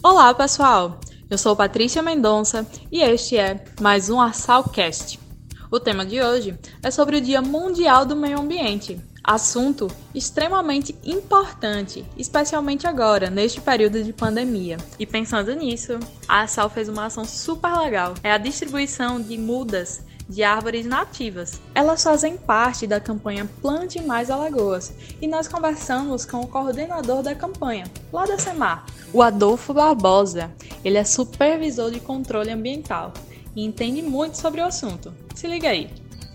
Olá, pessoal! Eu sou Patrícia Mendonça e este é mais um Arsalcast. O tema de hoje é sobre o Dia Mundial do Meio Ambiente, assunto extremamente importante, especialmente agora, neste período de pandemia. E pensando nisso, a Sal fez uma ação super legal. É a distribuição de mudas de árvores nativas. Elas fazem parte da campanha Plante Mais Alagoas e nós conversamos com o coordenador da campanha, lá da SEMAR, o Adolfo Barbosa. Ele é supervisor de controle ambiental e entende muito sobre o assunto. Se liga aí.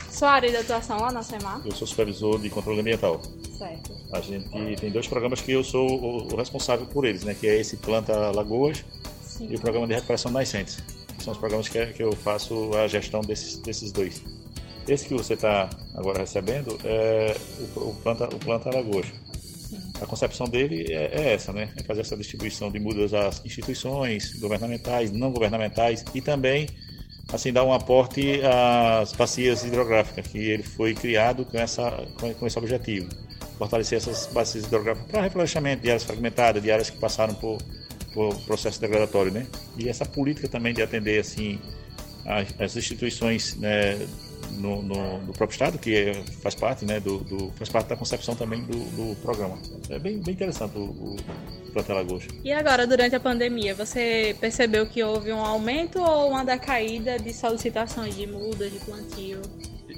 Sua área de atuação lá na SEMAR? Eu sou supervisor de controle ambiental. Certo. A gente tem dois programas que eu sou o responsável por eles, né? Que é esse Planta Lagoas Sim. e o programa de recuperação nascentes são os programas que, que eu faço a gestão desses, desses dois. Esse que você está agora recebendo é o, o, planta, o planta Alagoas. A concepção dele é, é, essa, né? É fazer essa distribuição de mudas às instituições governamentais, não governamentais e também assim dar um aporte às bacias hidrográficas, que ele foi criado com, essa, com, com esse objetivo. Fortalecer essas bacias hidrográficas para reflorestamento de áreas fragmentadas, de áreas que passaram por o processo degradatório, né? E essa política também de atender assim as, as instituições né, no, no, próprio estado, que é, faz parte, né, do, do, faz parte da concepção também do, do programa. É bem, bem interessante o, o Planta. E agora, durante a pandemia, você percebeu que houve um aumento ou uma decaída de solicitações de mudas, de plantio?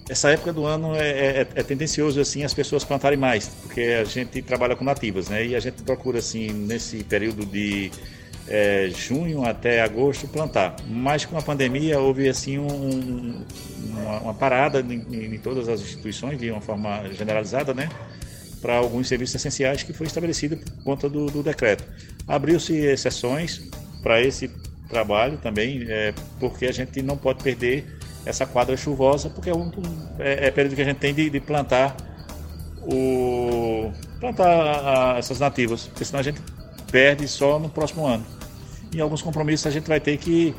Essa época do ano é, é, é, tendencioso assim as pessoas plantarem mais, porque a gente trabalha com nativas, né? E a gente procura assim nesse período de é, junho até agosto plantar. Mas com a pandemia houve assim um, uma, uma, parada em, em, todas as instituições de uma forma generalizada, né? Para alguns serviços essenciais que foi estabelecido por conta do, do decreto. Abriu-se exceções para esse trabalho também, é, porque a gente não pode perder essa quadra chuvosa, porque é, um, é, é período que a gente tem de, de plantar o plantar a, a, essas nativas, porque senão a gente perde só no próximo ano. E alguns compromissos a gente vai ter que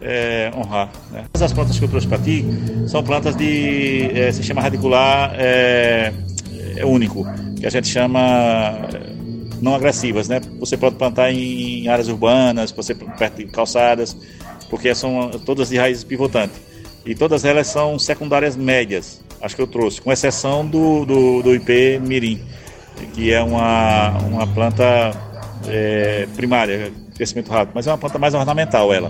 é, honrar. Né? As plantas que eu trouxe para ti são plantas de é, sistema radicular é, é, único, que a gente chama é, não agressivas, né? Você pode plantar em áreas urbanas, você perto de calçadas, porque são todas de raízes pivotantes e todas elas são secundárias médias, acho que eu trouxe, com exceção do, do, do IP Mirim, que é uma, uma planta é, primária, crescimento rápido, mas é uma planta mais ornamental ela.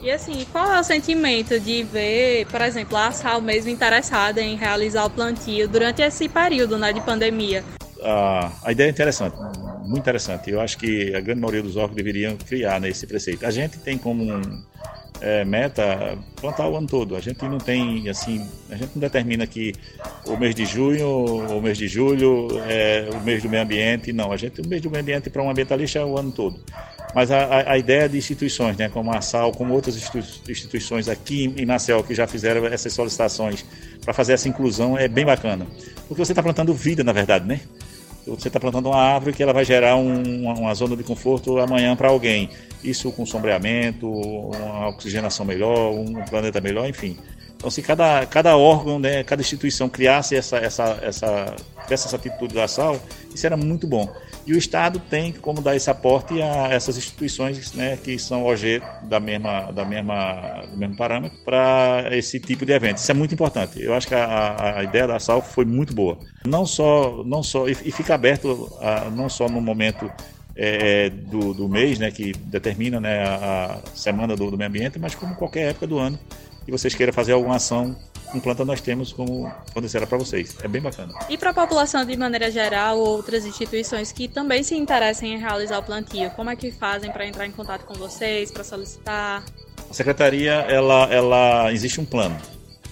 E assim, qual é o sentimento de ver, por exemplo, a Sal mesmo interessada em realizar o plantio durante esse período né, de pandemia? Ah, a ideia é interessante, muito interessante. Eu acho que a grande maioria dos órgãos deveriam criar nesse né, preceito. A gente tem como um, é, meta plantar o ano todo. A gente não tem, assim, a gente não determina que o mês de junho, o mês de julho é o mês do meio ambiente, não. A gente, o mês do meio ambiente para um ambientalista é o ano todo. Mas a, a, ideia de instituições, né, como a SAL, como outras instituições aqui em Nacel que já fizeram essas solicitações para fazer essa inclusão é bem bacana. Porque você está plantando vida, na verdade, né? Você está plantando uma árvore que ela vai gerar um, uma zona de conforto amanhã para alguém. Isso com sombreamento, uma oxigenação melhor, um planeta melhor, enfim. Então, se cada, cada órgão, né, cada instituição criasse essa, essa, essa, essa atitude da sal, isso era muito bom. E o Estado tem como dar esse aporte a essas instituições né, que são OG da mesma, da mesma, do mesmo parâmetro para esse tipo de evento. Isso é muito importante. Eu acho que a, a ideia da SAL foi muito boa. Não só, não só e, fica aberto a, não só no momento é, do, do, mês, né, que determina né, a, a semana do, do meio ambiente, mas como qualquer época do ano e vocês queiram fazer alguma ação com planta nós temos como acontecerá para vocês. É bem bacana. E para a população de maneira geral, outras instituições que também se interessem em realizar o plantio, como é que fazem para entrar em contato com vocês, para solicitar? A secretaria, ela, ela existe um plano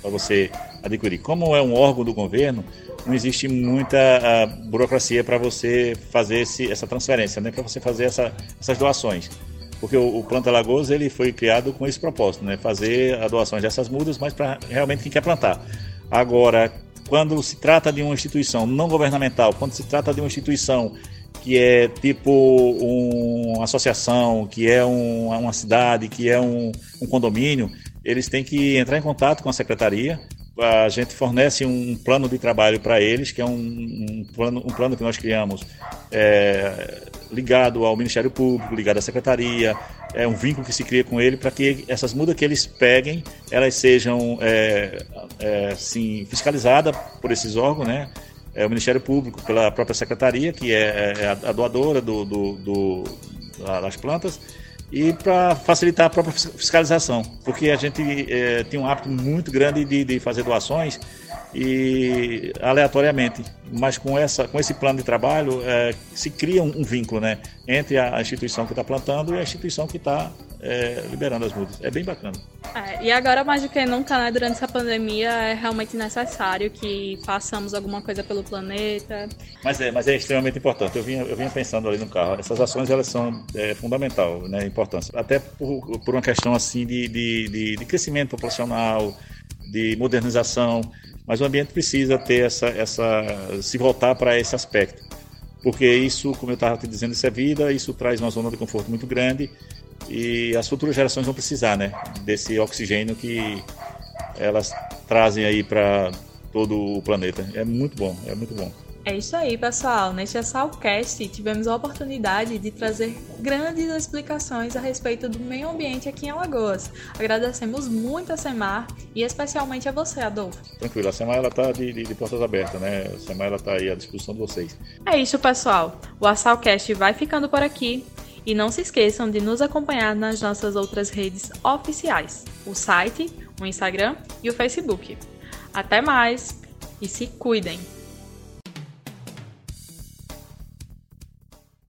para você adquirir. Como é um órgão do governo, não existe muita uh, burocracia para você fazer esse, essa transferência, né? para você fazer essa, essas doações porque o, o Planta Lagoas ele foi criado com esse propósito, né? Fazer a doação dessas mudas, mas para realmente quem quer plantar. Agora, quando se trata de uma instituição não governamental, quando se trata de uma instituição que é tipo uma associação, que é um, uma cidade, que é um, um, condomínio, eles têm que entrar em contato com a secretaria. A gente fornece um plano de trabalho para eles, que é um, um, plano, um plano que nós criamos é, ligado ao Ministério Público, ligado à Secretaria, é um vínculo que se cria com ele para que essas mudas que eles peguem, elas sejam é, é, assim, fiscalizadas por esses órgãos, né? É o Ministério Público, pela própria Secretaria, que é, é a doadora do, do, do das plantas, e para facilitar a própria fiscalização, porque a gente é, tem um hábito muito grande de, de fazer doações e aleatoriamente, mas com essa com esse plano de trabalho é, se cria um, um, vínculo, né, entre a instituição que está plantando e a instituição que está é, liberando as mudas. É bem bacana. É, e agora mais do que nunca, né, durante essa pandemia é realmente necessário que façamos alguma coisa pelo planeta. Mas é, mas é extremamente importante. Eu vinha, eu vinha pensando ali no carro. Essas ações elas são é, fundamental, né, importância. Até por, por uma questão assim de, de, de, de crescimento populacional, de modernização mas o ambiente precisa ter essa, essa se voltar para esse aspecto, porque isso, como eu estava te dizendo, isso é vida, isso traz uma zona de conforto muito grande e as futuras gerações vão precisar, né, desse oxigênio que elas trazem aí para todo o planeta. É muito bom, é muito bom. É isso aí, pessoal. Neste Assalcast tivemos a oportunidade de trazer grandes explicações a respeito do meio ambiente aqui em Alagoas. Agradecemos muito a Semar e especialmente a você, Adolfo. Tranquilo, a Semar ela tá de, de, de portas abertas, né? A Semar ela tá aí à disposição de vocês. É isso, pessoal. O Assalcast vai ficando por aqui. E não se esqueçam de nos acompanhar nas nossas outras redes oficiais: o site, o Instagram e o Facebook. Até mais e se cuidem!